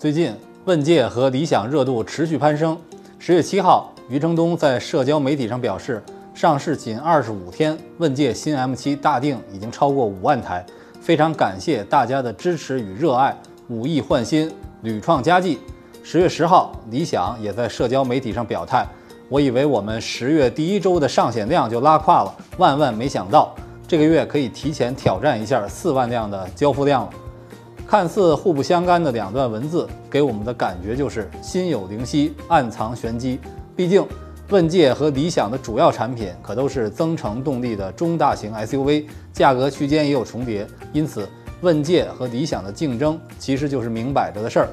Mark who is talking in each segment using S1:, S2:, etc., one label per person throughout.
S1: 最近，问界和理想热度持续攀升。十月七号，余承东在社交媒体上表示，上市仅二十五天，问界新 M7 大定已经超过五万台，非常感谢大家的支持与热爱，五亿换新，屡创佳绩。十月十号，理想也在社交媒体上表态，我以为我们十月第一周的上险量就拉胯了，万万没想到，这个月可以提前挑战一下四万辆的交付量了。看似互不相干的两段文字，给我们的感觉就是心有灵犀，暗藏玄机。毕竟，问界和理想的主要产品可都是增程动力的中大型 SUV，价格区间也有重叠，因此问界和理想的竞争其实就是明摆着的事儿。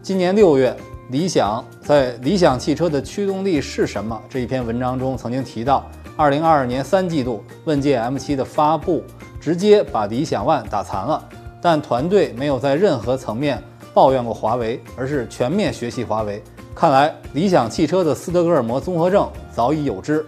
S1: 今年六月，理想在理想汽车的驱动力是什么这一篇文章中曾经提到，二零二二年三季度问界 M7 的发布，直接把理想 ONE 打残了。但团队没有在任何层面抱怨过华为，而是全面学习华为。看来理想汽车的斯德哥尔摩综合症早已有之。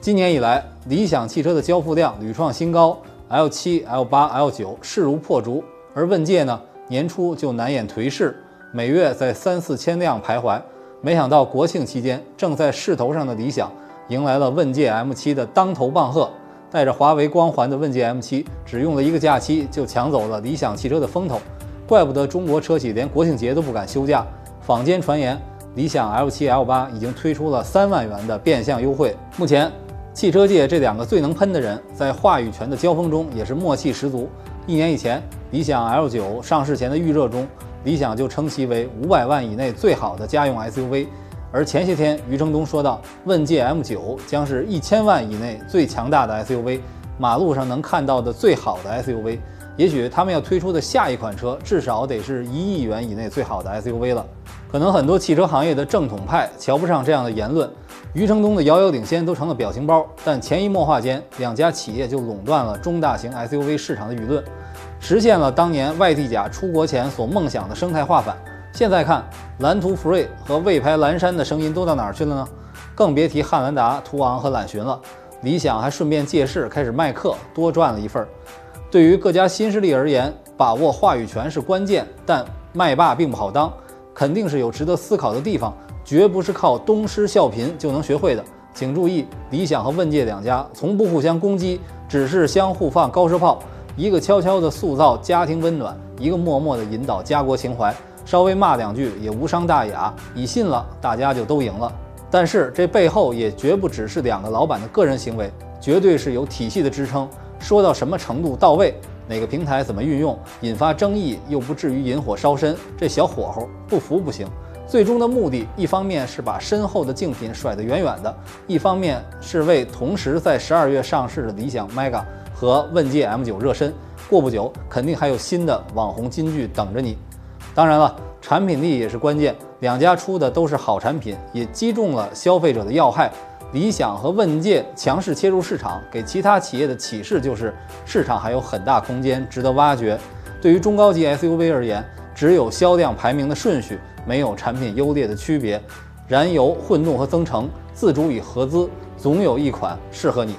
S1: 今年以来，理想汽车的交付量屡创新高，L7、L8、L9 势如破竹。而问界呢，年初就难掩颓势，每月在三四千辆徘徊。没想到国庆期间，正在势头上的理想，迎来了问界 M7 的当头棒喝。带着华为光环的问界 M7，只用了一个假期就抢走了理想汽车的风头，怪不得中国车企连国庆节都不敢休假。坊间传言，理想 L7、L8 已经推出了三万元的变相优惠。目前，汽车界这两个最能喷的人，在话语权的交锋中也是默契十足。一年以前，理想 L9 上市前的预热中，理想就称其为五百万以内最好的家用 SUV。而前些天，余承东说到，问界 M9 将是一千万以内最强大的 SUV，马路上能看到的最好的 SUV。也许他们要推出的下一款车，至少得是一亿元以内最好的 SUV 了。可能很多汽车行业的正统派瞧不上这样的言论，余承东的遥遥领先都成了表情包。但潜移默化间，两家企业就垄断了中大型 SUV 市场的舆论，实现了当年外地甲出国前所梦想的生态化反。现在看，蓝图 Free 和魏牌蓝山的声音都到哪儿去了呢？更别提汉兰达、途昂和揽巡了。理想还顺便借势开始卖课，多赚了一份儿。对于各家新势力而言，把握话语权是关键，但麦霸并不好当，肯定是有值得思考的地方，绝不是靠东施效颦就能学会的。请注意，理想和问界两家从不互相攻击，只是相互放高射炮，一个悄悄地塑造家庭温暖，一个默默地引导家国情怀。稍微骂两句也无伤大雅，你信了，大家就都赢了。但是这背后也绝不只是两个老板的个人行为，绝对是有体系的支撑。说到什么程度到位，哪个平台怎么运用，引发争议又不至于引火烧身，这小火候不服不行。最终的目的，一方面是把身后的竞品甩得远远的，一方面是为同时在十二月上市的理想 Mega 和问界 M9 热身。过不久，肯定还有新的网红金句等着你。当然了，产品力也是关键。两家出的都是好产品，也击中了消费者的要害。理想和问界强势切入市场，给其他企业的启示就是市场还有很大空间，值得挖掘。对于中高级 SUV 而言，只有销量排名的顺序，没有产品优劣的区别。燃油、混动和增程，自主与合资，总有一款适合你。